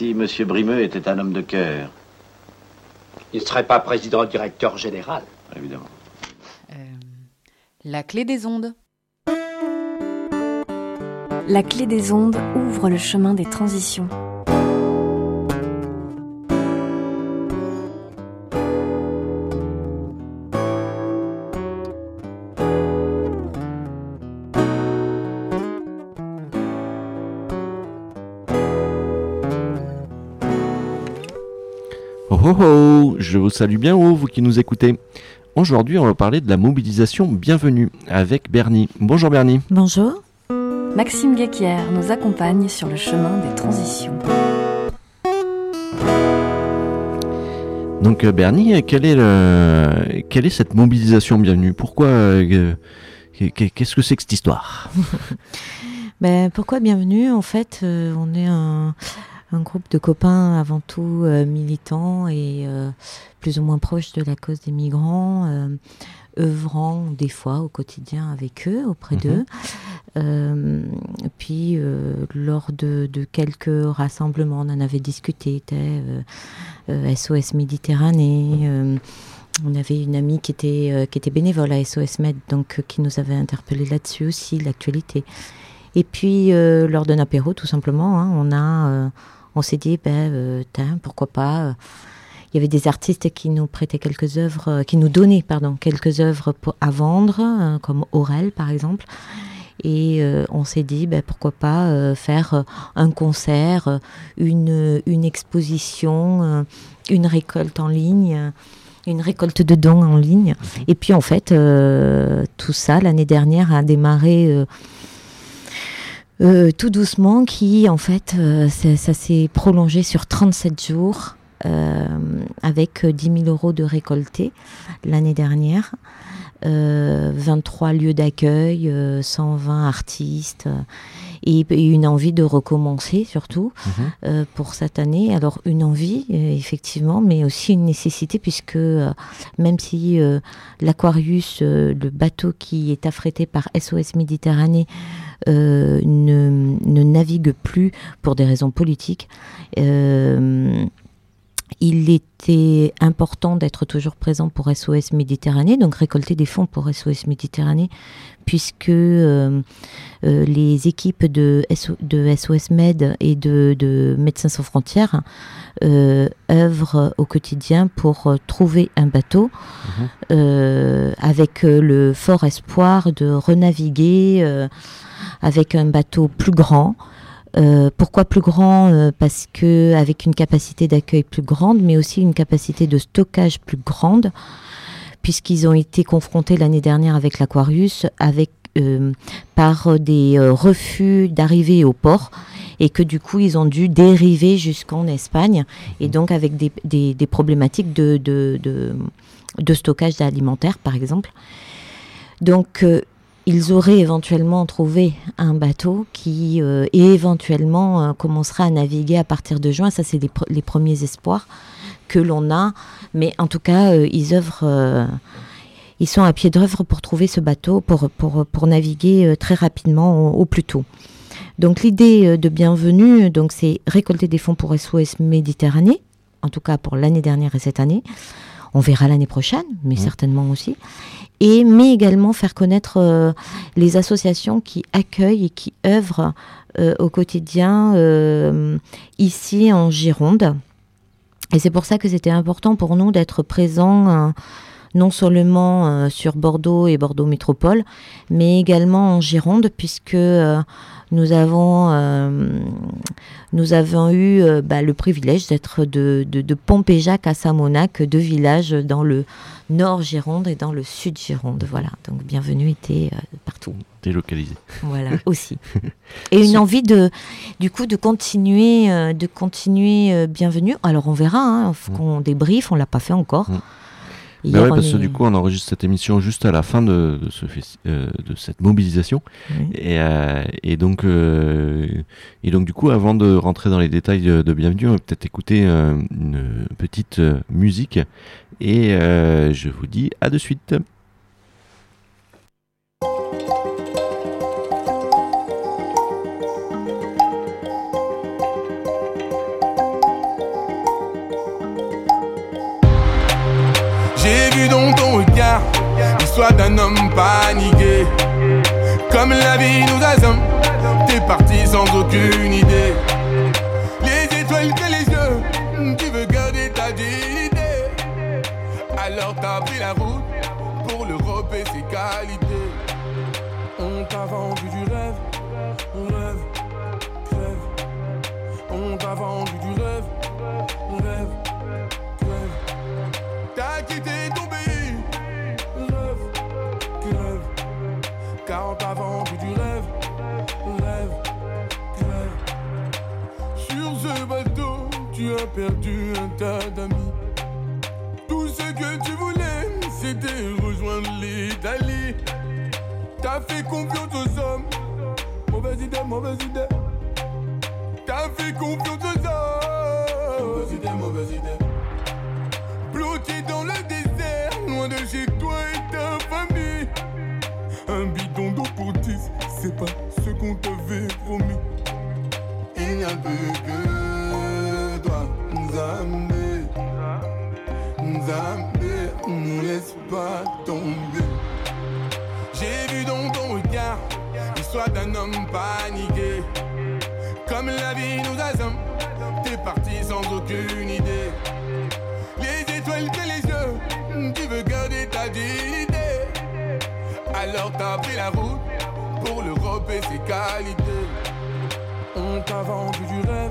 si M. Brimeux était un homme de cœur. Il ne serait pas président directeur général. Évidemment. Euh, la clé des ondes. La clé des ondes ouvre le chemin des transitions. Oh je vous salue bien haut, vous qui nous écoutez. Aujourd'hui, on va parler de la mobilisation bienvenue avec Bernie. Bonjour Bernie. Bonjour. Maxime Guéquière nous accompagne sur le chemin des transitions. Donc euh, Bernie, quelle est, le... quelle est cette mobilisation bienvenue? Pourquoi euh, Qu'est-ce que c'est que cette histoire? Ben, Pourquoi bienvenue? En fait, euh, on est un, un, groupe de copains avant tout euh, militants et euh, plus ou moins proches de la cause des migrants, euh, œuvrant des fois au quotidien avec eux, auprès Mhm. d'eux. Puis lors de, de quelques rassemblements, on en avait discuté, était SOS Méditerranée. on avait une amie qui était, qui était bénévole à SOS Med, donc qui nous avait interpellé là-dessus aussi, l'actualité. Et puis euh, lors d'un apéro, tout simplement, hein, on a, euh, on s'est dit, ben, euh, pourquoi pas. euh, il y avait des artistes qui nous prêtaient quelques œuvres, euh, qui nous donnaient, pardon, quelques œuvres à vendre, euh, comme Aurel par exemple. Et on s'est dit, ben, pourquoi pas faire un concert, une, une exposition, une récolte en ligne, une récolte de dons en ligne. Et puis en fait, tout ça, l'année dernière, a démarré euh, euh, tout doucement, qui en fait, euh, ça, s'est prolongé sur 37 jours. euh, avec 10 000 euros de récoltés l'année dernière, euh, 23 lieux d'accueil, euh, 120 artistes euh, et, et une envie de recommencer surtout Mhm. euh, pour cette année. Alors une envie euh, effectivement, mais aussi une nécessité puisque euh, même si euh, l'Aquarius, euh, le bateau qui est affrété par SOS Méditerranée, euh, ne, ne navigue plus pour des raisons politiques. Il était important d'être toujours présent pour SOS Méditerranée, donc récolter des fonds pour SOS Méditerranée, puisque euh, euh, les équipes de, SO de SOS Med et de, de Médecins sans frontières euh, œuvrent au quotidien pour trouver un bateau Mhm. avec le fort espoir de renaviguer avec un bateau plus grand. Euh, pourquoi plus grand? Euh, Parce que avec une capacité d'accueil plus grande, mais aussi une capacité de stockage plus grande, puisqu'ils ont été confrontés l'année dernière avec l'Aquarius, avec euh, par des refus d'arrivée au port, et que du coup ils ont dû dériver jusqu'en Espagne, et donc avec des, des- des problématiques de, de, de, de stockage alimentaire, par exemple. Donc ils auraient éventuellement trouvé un bateau qui euh, et éventuellement euh, commencera à naviguer à partir de juin. Ça, c'est les, pre- les premiers espoirs que l'on a. Mais en tout cas, euh, ils œuvrent. ils sont à pied d'œuvre pour trouver ce bateau, pour, pour, pour naviguer très rapidement au, au plus tôt. Donc l'idée de bienvenue, donc c'est récolter des fonds pour SOS Méditerranée, en tout cas pour l'année dernière et cette année. On verra l'année prochaine, mais Mhm. certainement aussi. Et mais également faire connaître euh, les associations qui accueillent et qui œuvrent euh, au quotidien euh, ici en Gironde. Et c'est pour ça que c'était important pour nous d'être présents euh, non seulement sur Bordeaux et Bordeaux Métropole, mais également en Gironde, puisque nous avons, euh, nous avons eu euh, bah, le privilège d'être de, de, de Pompéjac à Samonac, deux villages dans le nord Gironde et dans le sud Gironde. Voilà, donc bienvenue était euh, partout. Délocalisé. Voilà, aussi. Et une envie de, du coup, de continuer, de continuer bienvenue. Alors on verra, hein, faut Mm. qu'on débriefe, on l'a pas fait encore. Mm. Parce que est- du coup, on enregistre cette émission juste à la fin de, de, ce euh, de cette mobilisation. Oui. Et, euh, et, donc, euh, et donc, du coup, avant de rentrer dans les détails de, de Bienvenue, on va peut-être écouter euh, une petite musique. Et je vous dis à de suite. La vie nous assomme, t'es parti sans aucune idée. Les étoiles que les yeux, tu veux garder ta dignité. Alors t'as pris la route pour l'Europe et ses qualités. On t'a vendu du rêve, rêve, rêve. On t'a vendu perdu un tas d'amis. Tout ce que tu voulais, c'était rejoindre l'Italie. T'as fait confiance aux hommes. Mauvaise idée, mauvaise idée. T'as fait confiance aux hommes. Mauvaise idée, mauvaise idée. Bloqué dans le désert, loin de chez toi et ta famille. Un bidon d'eau pour 10, c'est pas ce qu'on t'avait promis. Il n'y a plus que Nzambe, ne laisse pas tomber. J'ai vu dans ton regard l'histoire d'un homme paniqué. Comme la vie nous assomme, t'es parti sans aucune idée. Les étoiles que les yeux, tu veux garder ta dignité. Alors t'as pris la route pour l'Europe et ses qualités. On t'a vendu du rêve,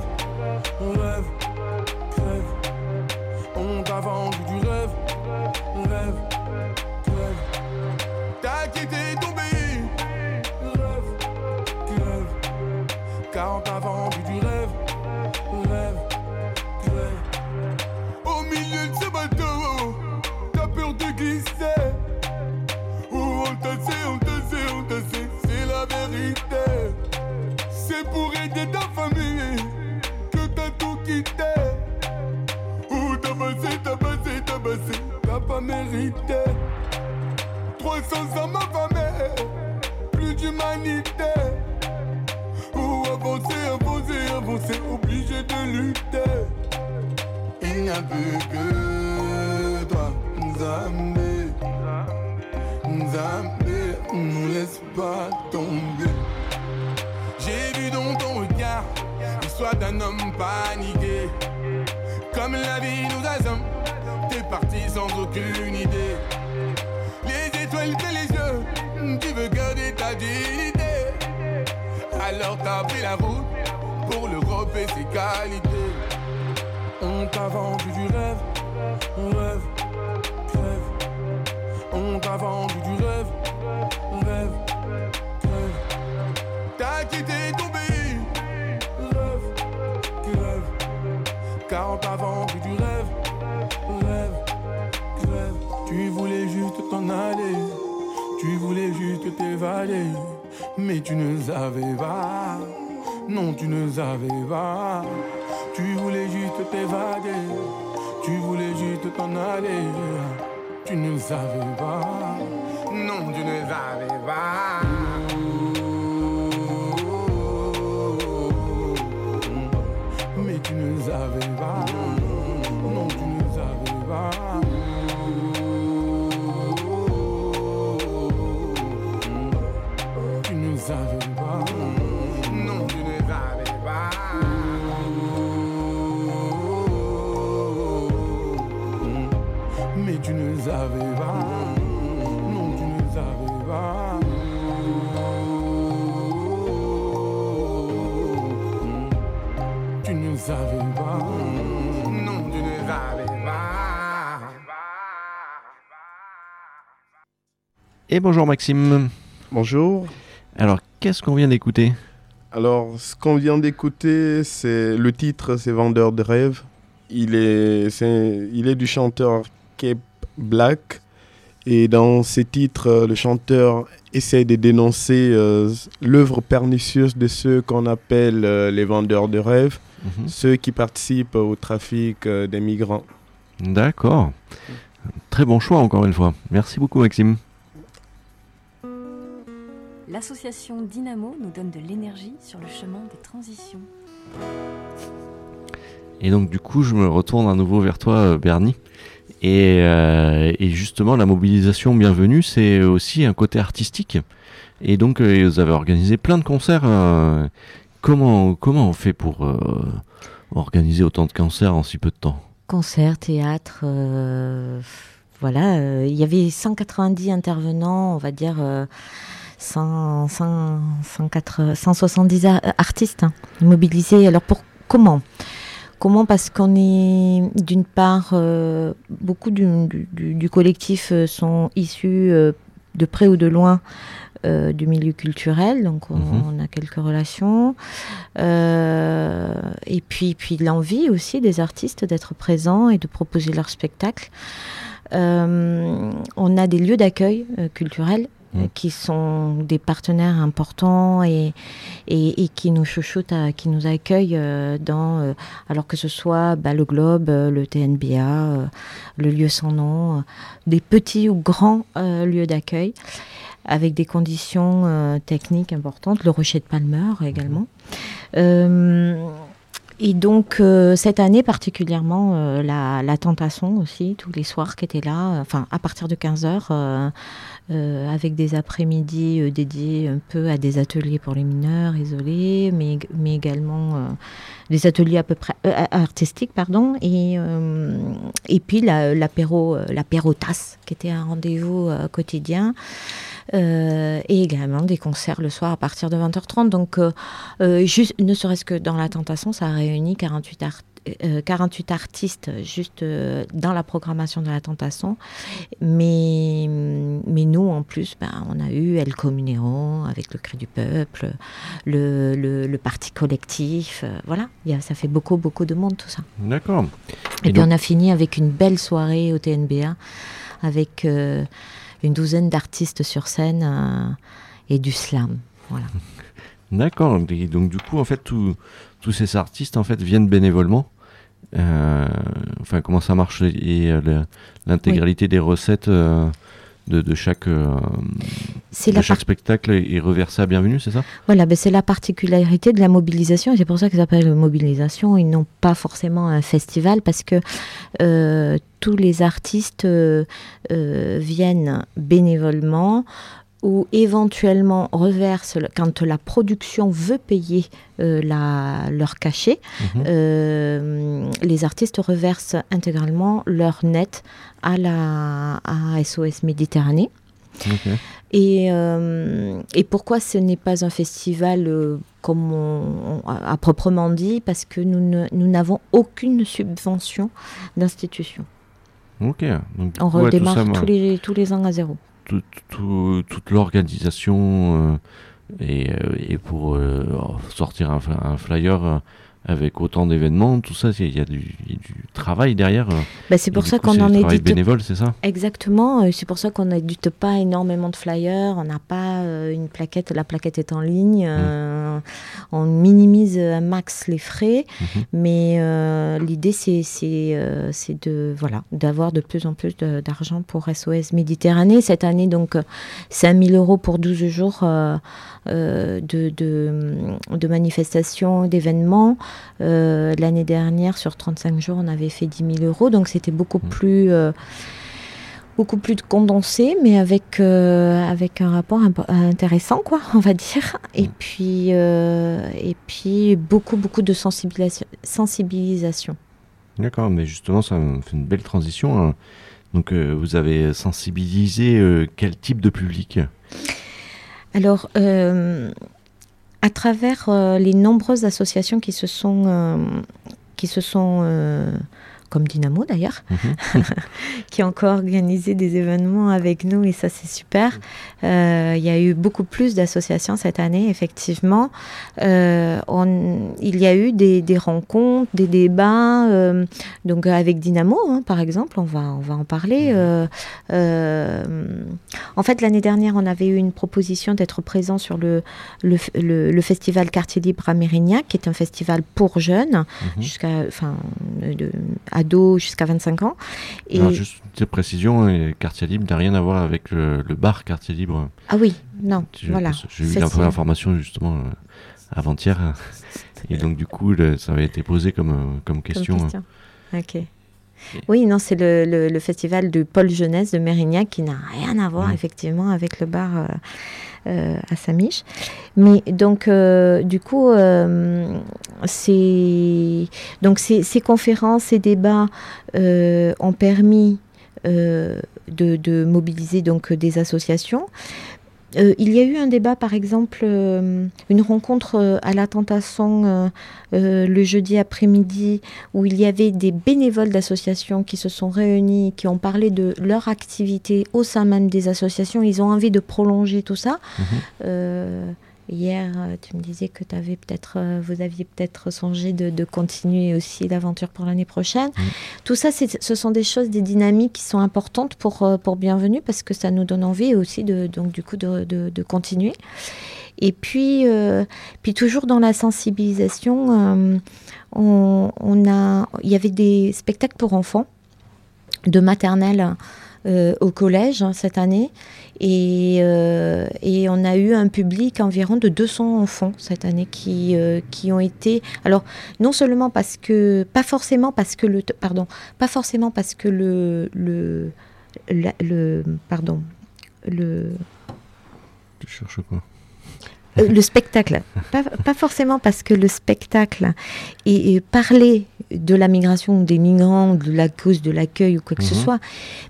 rêve, rêve. Vendu du rêve, rêve, rêve. T'as quitté ton pays, rêve, rêve. Car on parti sans aucune idée. Les étoiles que les yeux, tu veux garder ta dignité. Alors t'as pris la route pour l'Europe et ses qualités. On t'a vendu du rêve, rêve, rêve. On t'a vendu du rêve, rêve, rêve. T'as quitté ton pays, rêve. Car on t'a vendu du rêve, tu voulais juste t'évader. Mais tu ne savais pas, non, tu ne savais pas. Tu voulais juste t'évader, tu voulais juste t'en aller. Tu ne savais pas, non, tu ne savais pas. Mais tu ne savais pas, Et bonjour Maxime. Bonjour. Alors, qu'est-ce qu'on vient d'écouter? Alors, ce qu'on vient d'écouter, c'est le titre, c'est Vendeur de rêves. Il est, c'est- il est du chanteur Cape Black. Et dans ces titres, le chanteur essaie de dénoncer euh, l'œuvre pernicieuse de ceux qu'on appelle euh, les vendeurs de rêves, Mhm. ceux qui participent au trafic euh, des migrants. D'accord. Très bon choix encore une fois. Merci beaucoup Maxime. L'association Dynamo nous donne de l'énergie sur le chemin des transitions. Et donc du coup, je me retourne à nouveau vers toi, euh, Bernie. Et, euh, et justement, la mobilisation bienvenue, c'est aussi un côté artistique. Et donc, euh, vous avez organisé plein de concerts. euh, comment, comment on fait pour euh, organiser autant de concerts en si peu de temps? Concert, théâtre, euh, voilà. euh, Il y avait 190 intervenants, on va dire euh, 100, 100, 180, 170 ar- artistes hein, mobilisés. Alors pour comment? Comment? Parce qu'on est d'une part, euh, beaucoup du, du- du- du collectif euh, sont issus euh, de près ou de loin euh, du milieu culturel, donc on, Mhm. on a quelques relations. Euh, et puis, puis l'envie aussi des artistes d'être présents et de proposer leur spectacle. Euh, on a des lieux d'accueil euh, culturels euh, Mhm. qui sont des partenaires importants et, et, et qui nous chouchoutent, à- qui nous accueillent euh, dans, euh, alors que ce soit bah, le Globe, euh, le TNBA, euh, le lieu sans nom, euh, des petits ou grands euh, lieux d'accueil avec des conditions euh, techniques importantes, le Rocher de Palmer également. Euh, et donc, euh, cette année particulièrement, euh, la, la Tentation aussi, tous les soirs qui étaient là, euh, enfin, à partir de 15h, euh, avec des après-midi euh, dédiés un peu à des ateliers pour les mineurs isolés, mais, mais également euh, des ateliers à peu près artistiques, pardon, et, et puis la- l'apéro, l'apéro tasse, qui était un rendez-vous quotidien. Et également des concerts le soir à partir de 20h30. Donc, juste, ne serait-ce que dans la Tentation, ça a réuni 48, art- euh, 48 artistes juste euh, dans la programmation de la Tentation. Mais, mais nous, en plus, ben, on a eu El Comunero avec le Cri du Peuple, le, le, le Parti Collectif. euh, voilà, Il y a, ça fait beaucoup, beaucoup de monde tout ça. D'accord. Et, Et puis on a fini avec une belle soirée au TNBA avec euh, une douzaine d'artistes sur scène euh, et du slam. Voilà. D'accord. Donc, du coup, en fait, tous tous ces artistes en fait, viennent bénévolement. Euh, enfin, comment ça marche Et euh, l'intégralité des recettes euh, de, de chaque, C'est de la, chaque par- spectacle est reversée à Bienvenue, c'est ça? Voilà, ben c'est la particularité de la mobilisation c'est pour ça que ça s'appelle mobilisation. Ils n'ont pas forcément un festival parce que tous les artistes viennent bénévolement ou éventuellement reversent, quand la production veut payer euh, la, leur cachet, Mhm. euh, les artistes reversent intégralement leur net à, la, à SOS Méditerranée. Et, euh, et pourquoi ce n'est pas un festival euh, comme on, on- à, proprement dit? Parce que nous ne- nous n'avons aucune subvention d'institution. Ok. Donc, On ouais, redémarre tous, les, tous les ans à zéro. Tout- tout- toute l'organisation euh, et, euh, et pour euh, sortir un, un flyer avec autant d'événements, tout ça, il y, a du il y a du travail derrière. euh, Bah, c'est pour ça qu'on en travail édite bénévole, c'est ça? Exactement, euh, c'est pour ça qu'on n'édite pas énormément de flyers, on n'a pas euh, une plaquette, la plaquette est en ligne, euh, on minimise un max les frais, Mhm. mais euh, l'idée c'est de voilà d'avoir de plus en plus d'argent pour SOS Méditerranée. Cette année donc euh, 5000 euros pour 12 jours de, de, de manifestations, d'événements. Euh, L'année dernière sur 35 jours on avait fait 10 000 euros, donc c'était beaucoup Mhm. plus euh, beaucoup plus de condensé, mais avec, euh, avec un rapport intéressant, quoi, on va dire. Et Mm. puis, euh, et puis beaucoup, beaucoup de sensibilisation. sensibilisation. D'accord, mais justement, ça fait une belle transition. hein. Donc, euh, vous avez sensibilisé quel type de public? Alors, à travers euh, les nombreuses associations qui se sont, euh, qui se sont euh, comme Dynamo d'ailleurs, Mhm. qui ont encore organisé des événements avec nous et ça c'est super. Euh, Il y a eu beaucoup plus d'associations cette année, effectivement. Euh, on- il y a eu des, des rencontres, des débats, euh, donc avec Dynamo hein, par exemple, on va, on va en parler. Euh, en fait, l'année dernière, on avait eu une proposition d'être présent sur le, le, le- le festival Quartier Libre à Mérignac, qui est un festival pour jeunes, Mhm. jusqu'à, enfin, jusqu'à 25 ans. Et, Alors, juste une petite précision, Quartier Libre n'a rien à voir avec le, le bar Quartier Libre. Ah oui, non, Je- voilà. J'ai eu l'information justement euh, avant-hier. Et donc, du coup, le- ça avait été posé comme, euh, comme comme question. question. Ok. Oui, non, c'est le, le- le festival de Paul Jeunesse de Mérignac qui n'a rien à voir Mhm. effectivement avec le bar euh, euh, à Samiche. Mais donc, euh, du coup, c'est donc ces, ces conférences, ces débats ont permis de, de mobiliser donc des associations. Euh, il y a eu un débat, par exemple, euh, une rencontre euh, à la Tentation le jeudi après-midi où il y avait des bénévoles d'associations qui se sont réunis, qui ont parlé de leur activité au sein même des associations. Ils ont envie de prolonger tout ça. Mhm. Hier, euh, tu me disais que avais peut-être, euh, vous aviez peut-être songé de, de continuer aussi l'aventure pour l'année prochaine. Tout ça, c'est- ce sont des choses, des dynamiques qui sont importantes pour, euh, pour Bienvenue parce que ça nous donne envie aussi de, donc, du coup, de, de- de continuer. Et puis, euh, puis toujours dans la sensibilisation, euh, on, on a, il y avait des spectacles pour enfants de maternelle euh, au collège hein, cette année. Et, euh, et on a eu un public environ de 200 enfants cette année qui, euh, qui ont été. Alors, non seulement parce que. Pas forcément parce que le. Pardon. Pas forcément parce que le. le, le pardon. Le. Tu cherches quoi? Euh, le spectacle. Pas, pas forcément parce que le spectacle et, et parler de la migration ou des migrants, de la cause de l'accueil ou quoi que ce Mhm. soit,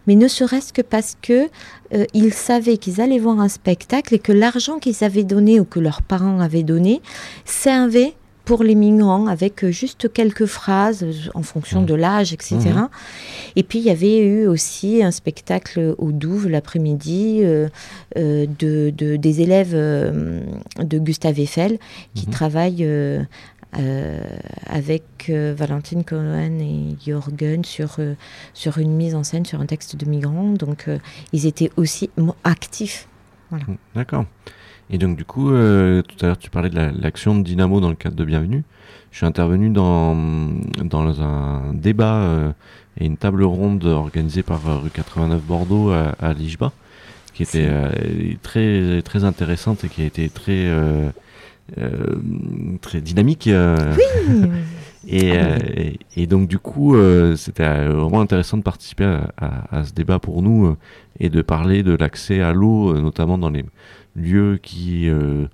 mais ne serait-ce que parce que euh, ils savaient qu'ils allaient voir un spectacle et que l'argent qu'ils avaient donné ou que leurs parents avaient donné servait pour les migrants avec euh, juste quelques phrases euh, en fonction Mhm. de l'âge, etc. Mhm. Et puis il y avait eu aussi un spectacle au Douve l'après-midi euh, euh, de, de- des élèves euh, de Gustave Eiffel qui Mhm. travaillent euh, avec euh, Valentine Cohen et Jorgen sur, euh, sur une mise en scène sur un texte de migrants. Donc ils étaient aussi actifs. Mm, D'accord. Et donc du coup, euh, tout à l'heure tu parlais de la- l'action de Dynamo dans le cadre de Bienvenue. Je suis intervenu dans, dans un débat euh, et une table ronde organisée par euh, rue 89 Bordeaux à, à Lijba, qui était euh, très, très intéressante et qui a été très, euh, euh, très dynamique. euh, et, euh, et, et donc du coup, euh, c'était euh, vraiment intéressant de participer à, à- à ce débat pour nous euh, et de parler de l'accès à l'eau, euh, notamment dans les lieux qui, euh,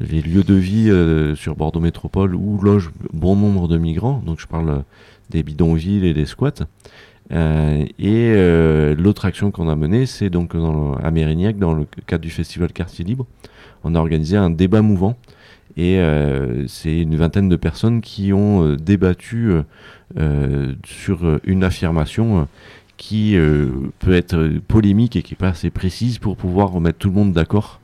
les lieux de vie euh, sur Bordeaux Métropole où logent bon nombre de migrants. Donc je parle des bidonvilles et des squats. Euh, et euh, l'autre action qu'on a menée, c'est donc dans, le- à Mérignac, dans le cadre du festival Quartier Libre, on a organisé un débat mouvant. Et euh, c'est une vingtaine de personnes qui ont euh, débattu euh, sur une affirmation qui peut être polémique et qui n'est pas assez précise pour pouvoir remettre tout le monde d'accord.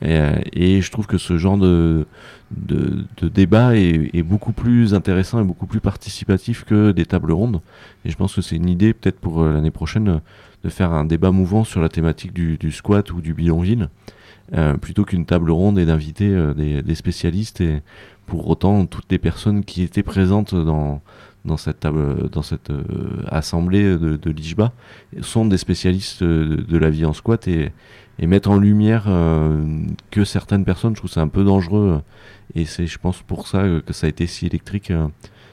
Et, je trouve que ce genre de, de, débat est, beaucoup plus intéressant et beaucoup plus participatif que des tables rondes. Et je pense que c'est une idée peut-être pour l'année prochaine de faire un débat mouvant sur la thématique du, du squat ou du bidonville, euh, plutôt qu'une table ronde et d'inviter euh, des, des spécialistes. Et pour autant, toutes les personnes qui étaient présentes dans, dans cette, table, dans cette euh, assemblée de, de l'IJBA sont des spécialistes de, de la vie en squat et, et mettre en lumière que certaines personnes, je trouve c'est un peu dangereux. Et c'est, je pense, pour ça que ça a été si électrique,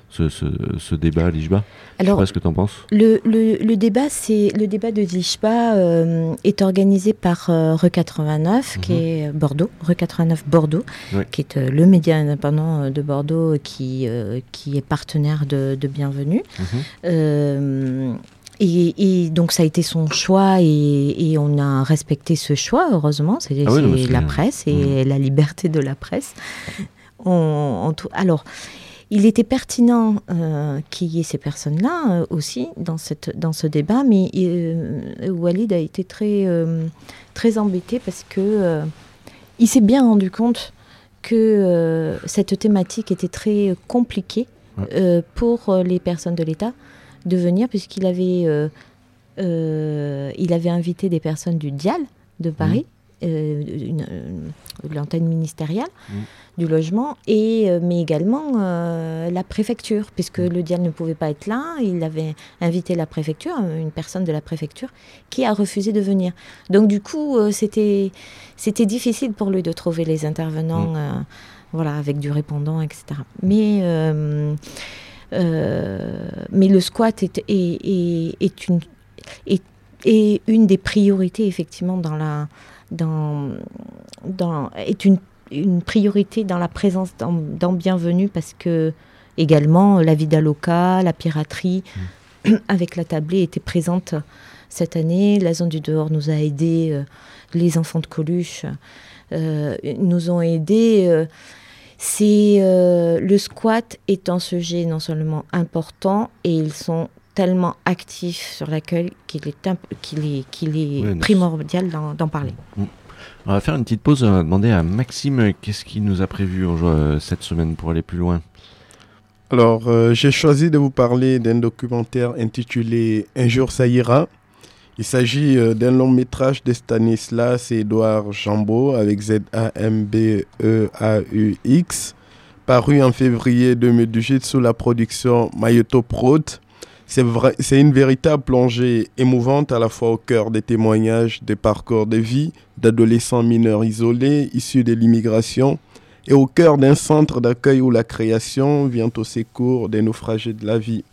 ce, ce, ce débat à l'IJBA. Je sais Alors, pas ce que tu en penses. Le, le, le débat, c'est le débat de Zishba euh, est organisé par euh, Re 89, qui Mhm. est Bordeaux, Re 89 Bordeaux, qui est euh, le média indépendant euh, de Bordeaux, euh, qui euh, qui est partenaire de, de Bienvenue. Mhm. Euh, et, et donc ça a été son choix et, et on a respecté ce choix, heureusement. C'est Ah oui, la presse et la liberté de la presse. On- on alors, il était pertinent euh, qu'il y ait ces personnes-là euh, aussi dans, cette, dans ce débat, mais euh, Walid a été très, très embêté parce que il s'est bien rendu compte que cette thématique était très compliquée Ouais. pour les personnes de l'État de venir, puisqu'il avait, il avait invité des personnes du Dial de Paris, euh, l'antenne ministérielle Mhm. du logement, et, euh, mais également euh, la préfecture, puisque le Dial ne pouvait pas être là, il avait invité la préfecture, euh, une personne de la préfecture, qui a refusé de venir. Donc du coup, euh, c'était c'était difficile pour lui de trouver les intervenants, euh, voilà, avec du répondant, etc. Mais euh, Euh, mais le squat est, est, est, est une, est, est une des priorités, effectivement, dans la. Dans, dans, est une, une priorité dans la présence dans, dans Bienvenue parce que également la vida loca, la piraterie avec la tablée était présente cette année. La zone du dehors nous a aidés, euh, les enfants de Coluche euh, nous ont aidés. euh, c'est le squat est un sujet non seulement important et ils sont tellement actifs sur l'accueil qu'il est, imp- qu'il est, qu'il est primordial d'en, d'en parler. On va faire une petite pause. On va demander à Maxime euh, qu'est-ce qu'il nous a prévu euh, cette semaine pour aller plus loin? Alors, euh, j'ai choisi de vous parler d'un documentaire intitulé Un jour ça ira. Il s'agit euh, d'un long métrage de Stanislas et Édouard Jambeau avec Z-A-M-B-E-A-U-X, paru en février 2018 sous la production Mayoto Prod. C'est vrai- c'est une véritable plongée émouvante à la fois au cœur des témoignages des parcours de vie d'adolescents mineurs isolés issus de l'immigration et au cœur d'un centre d'accueil où la création vient au secours des naufragés de la vie.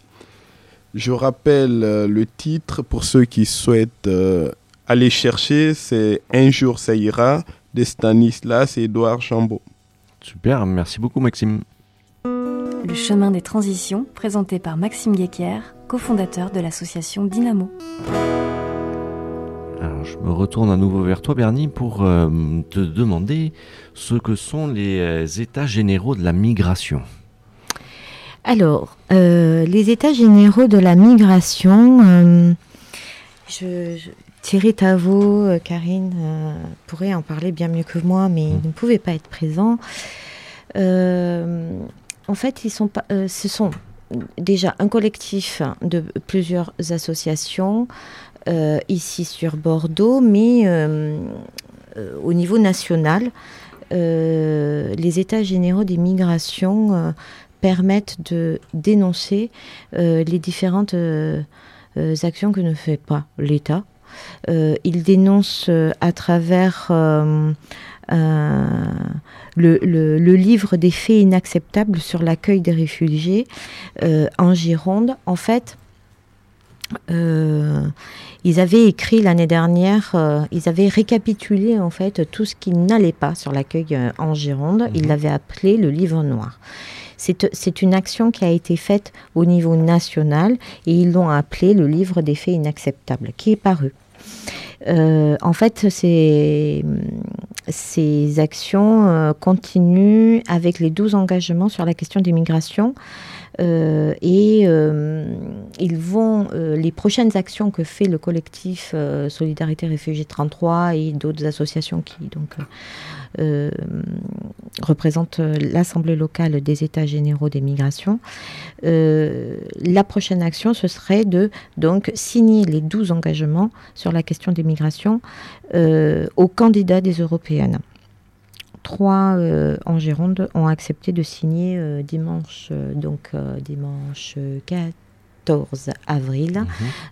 Je rappelle euh, le titre pour ceux qui souhaitent euh, aller chercher, c'est Un jour ça ira de Stanislas et Édouard Chambaud. Super, merci beaucoup Maxime. Le chemin des transitions, présenté par Maxime Guéquière, cofondateur de l'association Dynamo. Alors, je me retourne à nouveau vers toi, Bernie, pour euh, te demander ce que sont les euh, états généraux de la migration. Alors, euh, les états généraux de la migration, euh, je, je- Thierry Tavot, euh, Karine euh, pourrait en parler bien mieux que moi, mais ils ne pouvaient pas être présents. Euh, en fait, ils sont pas, euh, ce sont déjà un collectif de plusieurs associations euh, ici sur Bordeaux, mais euh, euh, au niveau national, les états généraux des migrations permettent de dénoncer les différentes actions que ne fait pas l'État. Ils dénoncent à travers euh, le, le- le livre des faits inacceptables sur l'accueil des réfugiés euh, en Gironde. En fait, euh, ils avaient écrit l'année dernière, euh, ils avaient récapitulé en fait tout ce qui n'allait pas sur l'accueil euh, en Gironde. Ils l'avaient appelé le livre noir. C'est c'est une action qui a été faite au niveau national et ils l'ont appelé le livre des faits inacceptables, qui est paru. En fait, ces, ces actions euh, continuent avec les 12 engagements sur la question des migrations. Euh, et euh, ils vont, euh, les prochaines actions que fait le collectif Solidarité Réfugiés 33 et d'autres associations qui donc euh, représentent euh, l'Assemblée locale des États généraux des migrations, euh, la prochaine action, ce serait de donc signer les 12 engagements sur la question des migrations aux candidats des européennes. Trois en Gironde ont accepté de signer dimanche, donc dimanche 14 avril,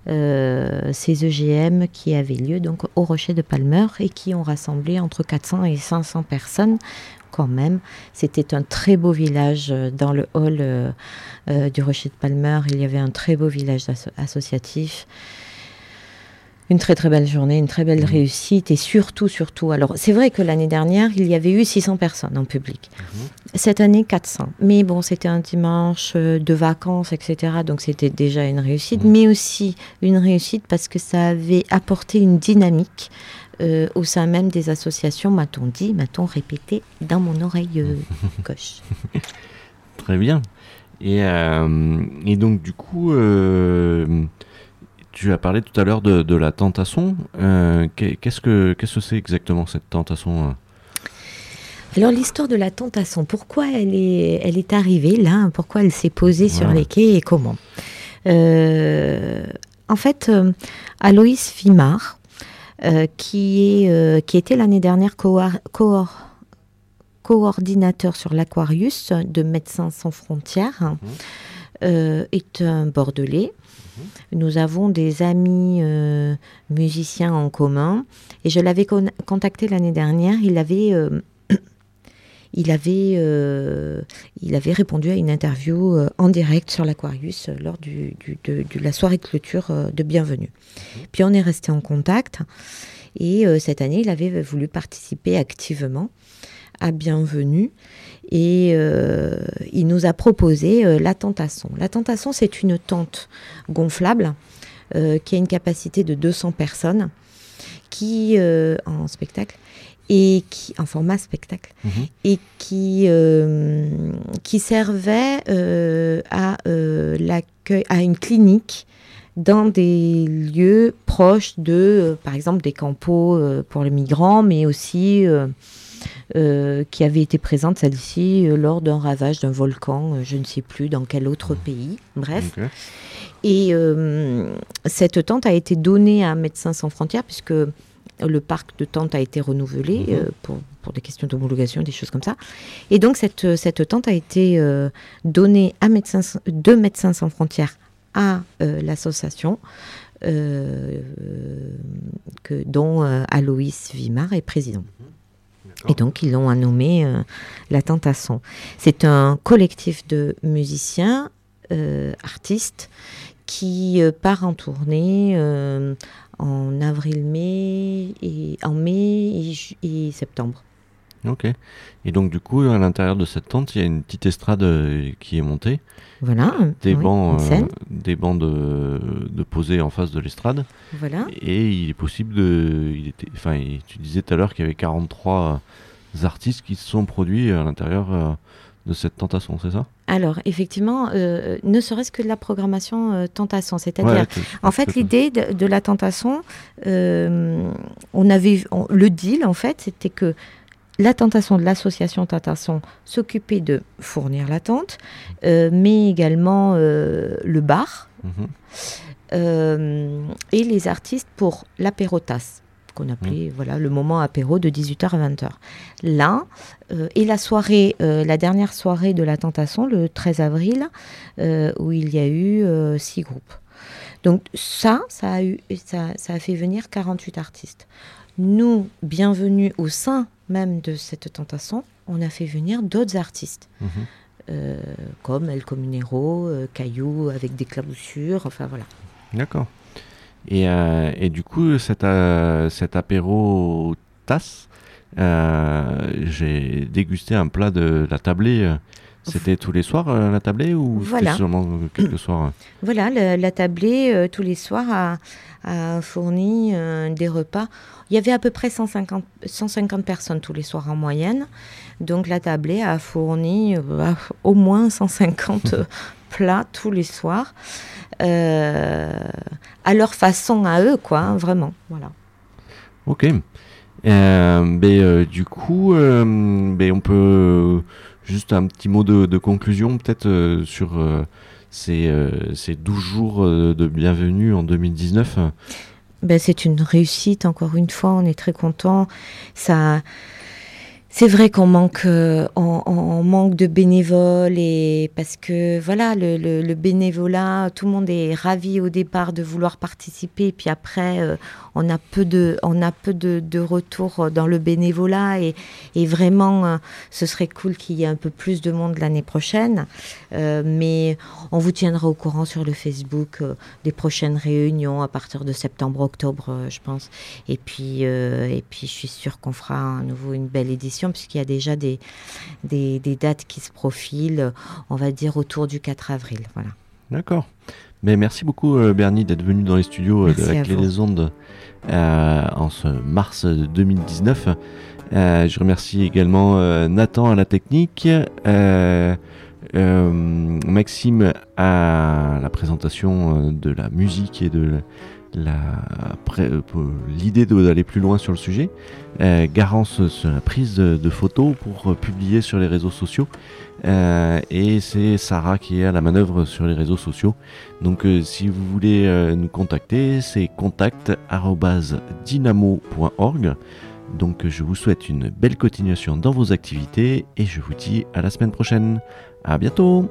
euh, ces EGM qui avaient lieu donc au Rocher de Palmer et qui ont rassemblé entre 400 et 500 personnes quand même. C'était un très beau village euh, dans le hall euh, euh, du Rocher de Palmer. Il y avait un très beau village asso- associatif. Une très très belle journée, une très belle réussite et surtout, surtout, alors c'est vrai que l'année dernière, il y avait eu 600 personnes en public. Cette année, 400. Mais bon, c'était un dimanche euh, de vacances, etc. Donc c'était déjà une réussite, mais aussi une réussite parce que ça avait apporté une dynamique euh, au sein même des associations, m'a-t-on dit, m'a-t-on répété dans mon oreille euh, gauche. Très bien. Et, euh, et donc, du coup, euh, tu as parlé tout à l'heure de, de la tentation. Euh, qu'est- qu'est-ce que qu'est-ce que c'est exactement cette tentation euh? Alors l'histoire de la tentation, pourquoi elle est, elle est arrivée là? Pourquoi elle s'est posée sur les quais et comment? Euh, En fait, euh, Aloïs Fimard, euh, qui, est, qui était l'année dernière coor- coor- coordinateur sur l'Aquarius de Médecins sans frontières, euh, est un Bordelais. Nous avons des amis euh, musiciens en commun. Et je l'avais con- contacté l'année dernière. Il avait, euh, il avait, il avait répondu à une interview en direct sur l'Aquarius lors du, de, la soirée de clôture de Bienvenue. Puis on est resté en contact. Et cette année, il avait voulu participer activement à Bienvenue et il nous a proposé la tentation. La tentation, c'est une tente gonflable qui a une capacité de 200 personnes qui, en spectacle, et qui, en format spectacle, mhm. et qui, euh, qui servait euh, à, euh, l'accueil, à une clinique dans des lieux proches de, par exemple, des campos pour les migrants, mais aussi qui avait été présente, celle-ci, lors d'un ravage d'un volcan, je ne sais plus dans quel autre pays, bref. Et cette tente a été donnée à Médecins sans frontières, puisque le parc de tente a été renouvelé mhm. euh, pour, des questions d'homologation, des choses comme ça. Et donc cette, cette tente a été euh, donnée à médecins, de Médecins sans frontières à euh, l'association. dont Aloïs Vimar est président. Et donc, ils l'ont nommé la Tentasson. C'est un collectif de musiciens, artistes, qui part en tournée en avril-mai et en mai et, septembre. Ok. Et donc du coup, à l'intérieur de cette tente, il y a une petite estrade euh, qui est montée. Voilà. Des bancs, euh, des bancs de, de poser en face de l'estrade. Voilà. Et il est possible de, il était, enfin, tu disais tout à l'heure qu'il y avait 43 artistes qui se sont produits à l'intérieur euh, de cette tentation, c'est ça? Alors, effectivement, euh, ne serait-ce que de la programmation euh, tentation, c'est-à-dire, en fait, l'idée de, la tentation, euh, on avait le deal, en fait, c'était que la tentation de l'association Tentation s'occupait de fournir la tente, mais également le bar mhm. et les artistes pour l'apérotasse qu'on appelait mmh. voilà le moment apéro de 18h à 20h. Là, euh, et la soirée, euh, la dernière soirée de la tentation, le 13 avril, euh, où il y a eu six groupes. Donc ça, ça a, eu, ça, ça, a fait venir 48 artistes. Nous, bienvenus au sein même de cette tentation, on a fait venir d'autres artistes. Mmh. comme El Comunero, Caillou avec des claboussures, enfin voilà. D'accord. Et, euh, et, du coup, cet, euh, cet apéro tasse, euh, j'ai dégusté un plat de la tablée. C'était tous les soirs la tablée ou voilà. seulement quelques soirs Voilà, la, tablée tous les soirs a, a fourni des repas. Il y avait à peu près 150, 150 personnes tous les soirs en moyenne. Donc la tablée a fourni au moins 150 plats tous les soirs. Euh, à leur façon, à eux, quoi, hein, vraiment. Voilà. Ok. Euh, mais, euh, du coup, on peut juste un petit mot de, conclusion peut-être sur ces, ces 12 jours de bienvenue en 2019. Ben, c'est une réussite, encore une fois, on est très content. Ça, c'est vrai qu'on manque, euh, on, manque de bénévoles et parce que voilà, le, bénévolat, tout le monde est ravi au départ de vouloir participer, puis après, euh, on a peu de, on a peu de, retours dans le bénévolat et, et vraiment, euh, ce serait cool qu'il y ait un peu plus de monde l'année prochaine. mais on vous tiendra au courant sur le Facebook des prochaines réunions à partir de septembre-octobre, je pense. Et puis, et puis, je suis sûre qu'on fera à nouveau une belle édition puisqu'il y a déjà des, des, dates qui se profilent, on va dire autour du 4 avril. Voilà. D'accord. Mais merci beaucoup euh, Bernie d'être venu dans les studios euh, de la Clé des Ondes euh, en ce mars 2019. je remercie également Nathan à la technique, Maxime à la présentation de la musique et de euh, l'idée d'aller plus loin sur le sujet. Euh, Garance sur la prise de, photos pour euh, publier sur les réseaux sociaux. et c'est Sarah qui est à la manœuvre sur les réseaux sociaux. Donc si vous voulez nous contacter, c'est contact.dynamo.org. Donc je vous souhaite une belle continuation dans vos activités et je vous dis à la semaine prochaine. À bientôt